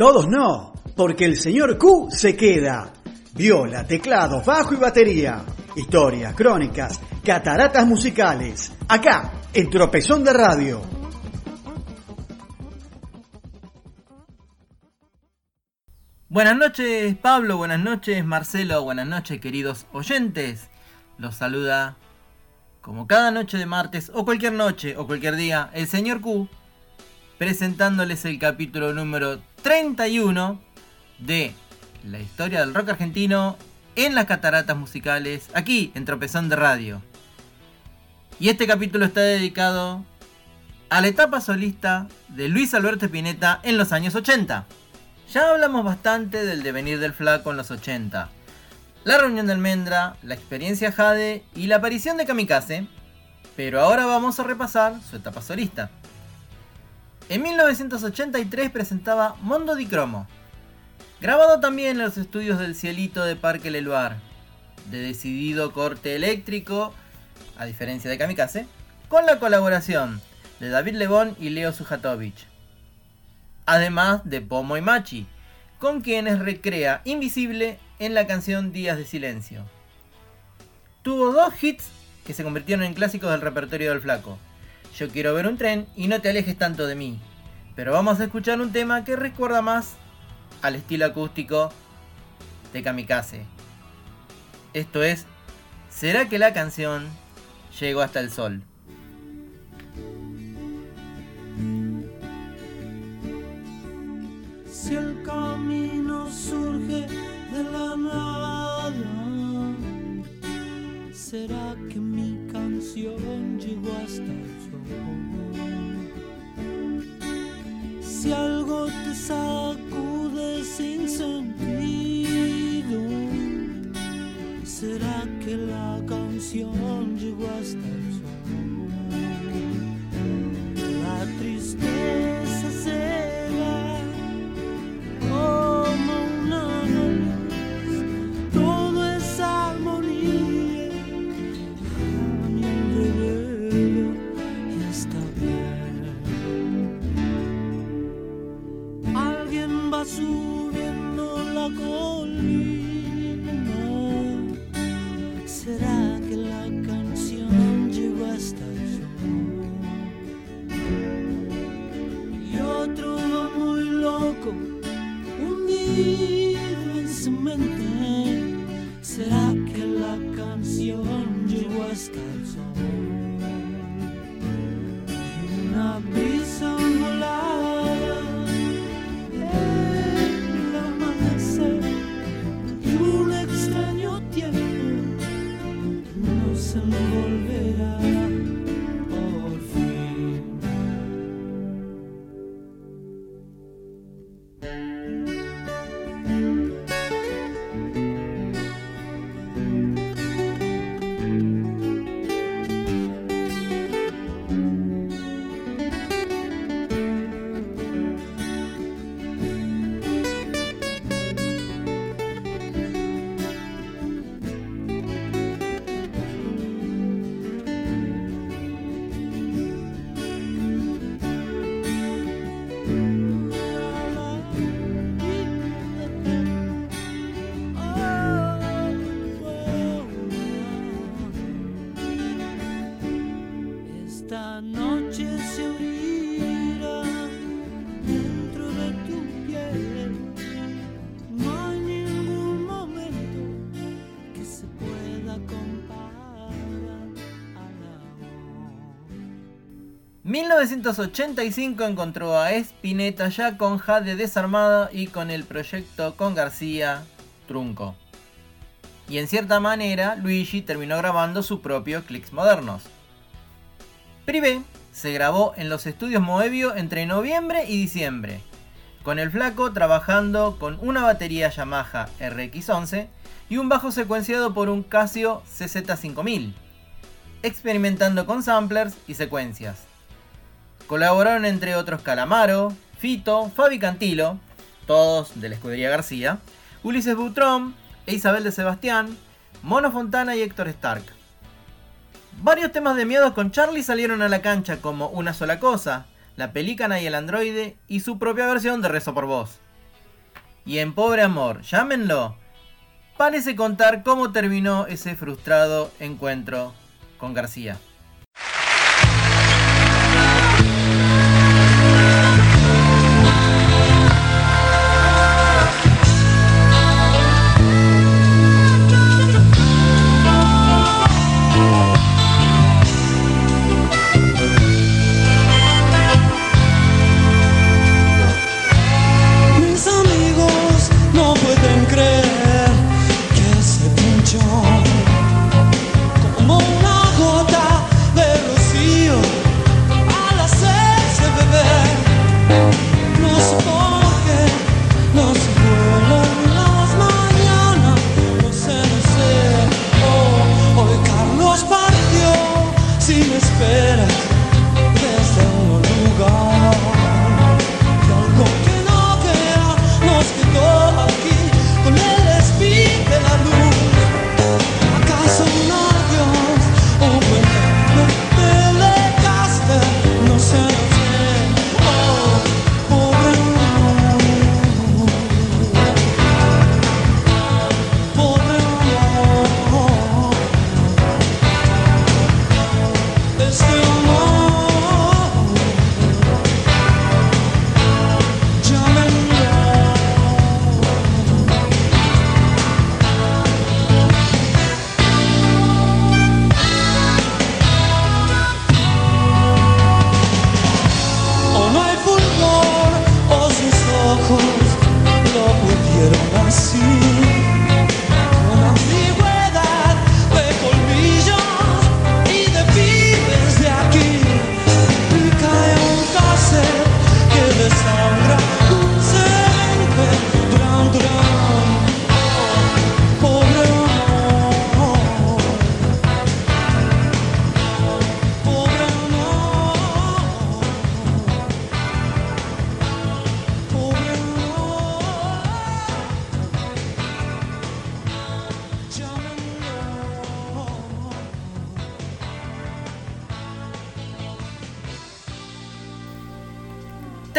Todos no, porque el señor Q se queda. Viola, teclado, bajo y batería. Historias, crónicas, cataratas musicales. Acá, en Tropezón de Radio. Buenas noches Pablo, buenas noches Marcelo, buenas noches queridos oyentes. Los saluda como cada noche de martes o cualquier noche o cualquier día el señor Q presentándoles el capítulo número 31 de la historia del rock argentino en las cataratas musicales aquí en Tropezón de Radio. Y este capítulo está dedicado a la etapa solista de Luis Alberto Spinetta en los años 80. Ya hablamos bastante del devenir del flaco en los 80. La reunión de Almendra, la experiencia Jade y la aparición de Kamikaze. Pero ahora vamos a repasar su etapa solista. En 1983 presentaba Mondo di Cromo, grabado también en los estudios del Cielito de Parque Leluar, de decidido corte eléctrico, a diferencia de Kamikaze, con la colaboración de David Lebón y Leo Sujatovic además de Pomo y Machi, con quienes recrea Invisible en la canción Días de Silencio. Tuvo dos hits que se convirtieron en clásicos del repertorio del flaco. Yo quiero ver un tren y no te alejes tanto de mí. Pero vamos a escuchar un tema que recuerda más al estilo acústico de Kamikaze. Esto es, ¿será que la canción llegó hasta el sol? Será que mi canción llegó hasta el sol. Si algo te sacude sin sentido, será que la canción llegó Esta noche se abrirá dentro de tu piel. No hay ningún momento que se pueda comparar al amor. 1985 encontró a Spinetta ya con Jade desarmada y con el proyecto con García trunco. Y en cierta manera, Luigi terminó grabando su propio Clicks Modernos. Privé se grabó en los estudios Moebio entre noviembre y diciembre, con el flaco trabajando con una batería Yamaha RX11 y un bajo secuenciado por un Casio CZ5000, experimentando con samplers y secuencias. Colaboraron entre otros Calamaro, Fito, Fabi Cantilo, todos de la escudería García, Ulises Butrón e Isabel de Sebastián, Mono Fontana y Héctor Stark. Varios temas de miedo con Charlie salieron a la cancha como Una sola cosa, La pelícana y el androide y su propia versión de Rezo por Voz. Y en Pobre Amor, llámenlo, parece contar cómo terminó ese frustrado encuentro con García.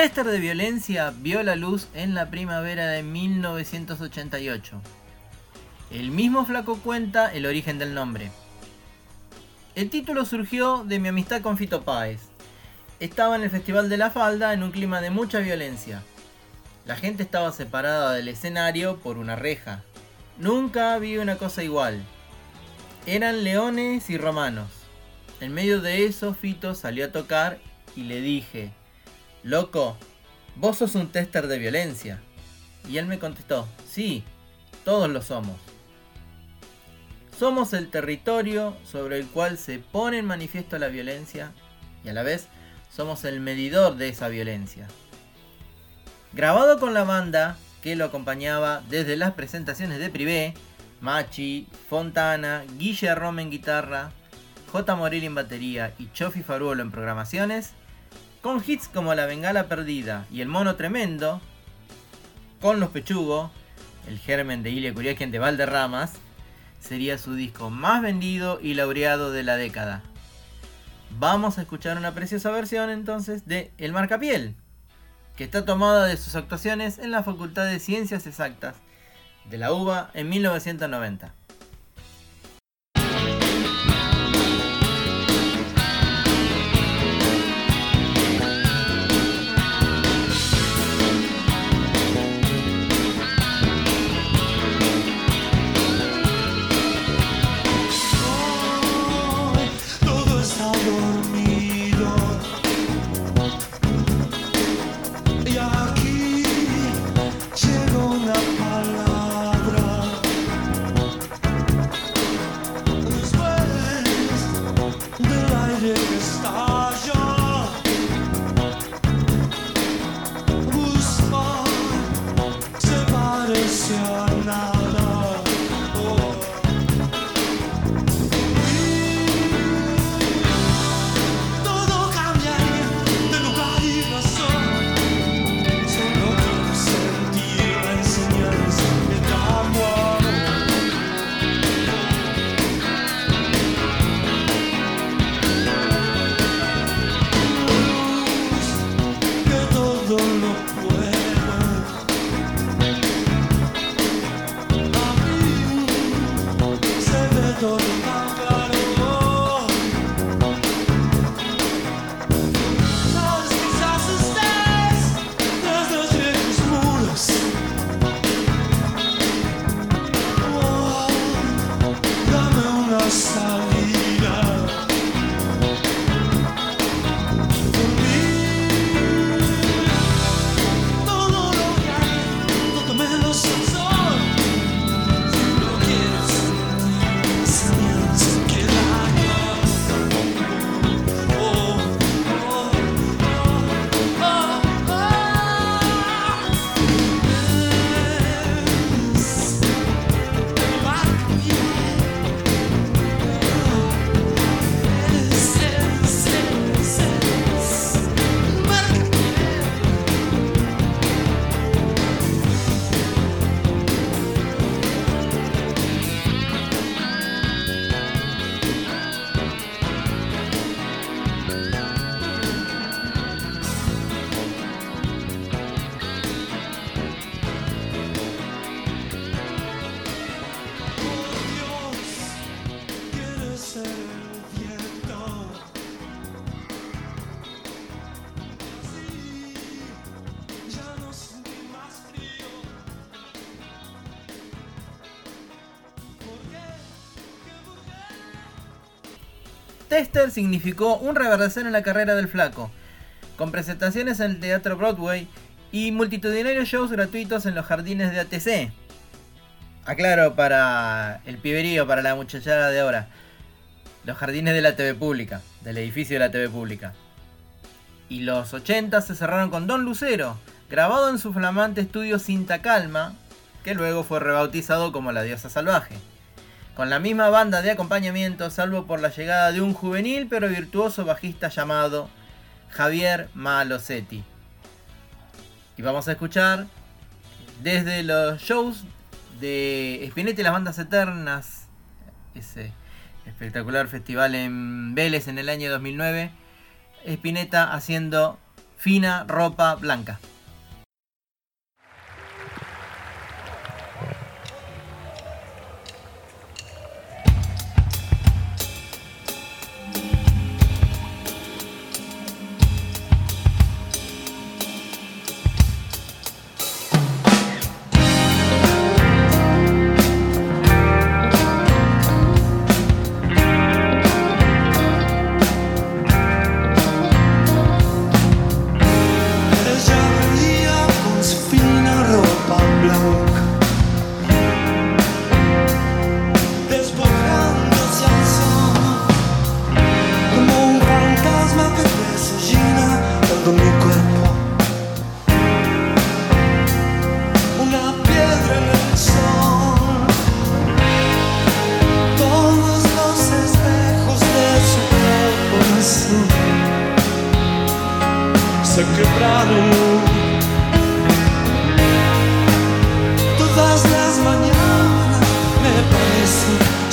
Tester de violencia vio la luz en la primavera de 1988. El mismo flaco cuenta el origen del nombre. El título surgió de mi amistad con Fito Páez. Estaba en el Festival de la Falda en un clima de mucha violencia. La gente estaba separada del escenario por una reja. Nunca vi una cosa igual. Eran leones y romanos. En medio de eso Fito salió a tocar y le dije, Loco, vos sos un tester de violencia. Y él me contestó, sí, todos lo somos. Somos el territorio sobre el cual se pone en manifiesto la violencia y a la vez somos el medidor de esa violencia. Grabado con la banda que lo acompañaba desde las presentaciones de Privé, Machi, Fontana, Guille Rome en guitarra, J. Morel en batería y Chofi Faruolo en programaciones, con hits como La Bengala Perdida y El Mono Tremendo, con Los Pechugo, El Germen de Ilia Curiaquien de Valderramas, sería su disco más vendido y laureado de la década. Vamos a escuchar una preciosa versión entonces de El Marcapiel, que está tomada de sus actuaciones en la Facultad de Ciencias Exactas de la UBA en 1990. Tester significó un reverdecer en la carrera del flaco, con presentaciones en el Teatro Broadway y multitudinarios shows gratuitos en los jardines de ATC. Aclaro para el piberío, para la muchachada de ahora. Los jardines de la TV pública, del edificio de la TV pública. Y los 80 se cerraron con Don Lucero, grabado en su flamante estudio Cinta Calma, que luego fue rebautizado como La Diosa Salvaje. Con la misma banda de acompañamiento, salvo por la llegada de un juvenil pero virtuoso bajista llamado Javier Malosetti. Y vamos a escuchar desde los shows de Spinetta y las bandas eternas, ese espectacular festival en Vélez en el año 2009, Spinetta haciendo fina ropa blanca.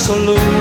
Parece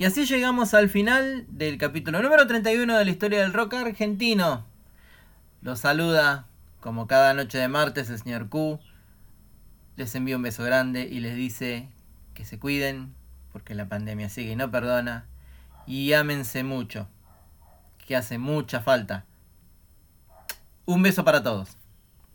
Y así llegamos al final del capítulo número 31 de la historia del rock argentino. Los saluda, como cada noche de martes, el señor Q. Les envío un beso grande y les dice que se cuiden, porque la pandemia sigue y no perdona. Y ámense mucho, que hace mucha falta. Un beso para todos.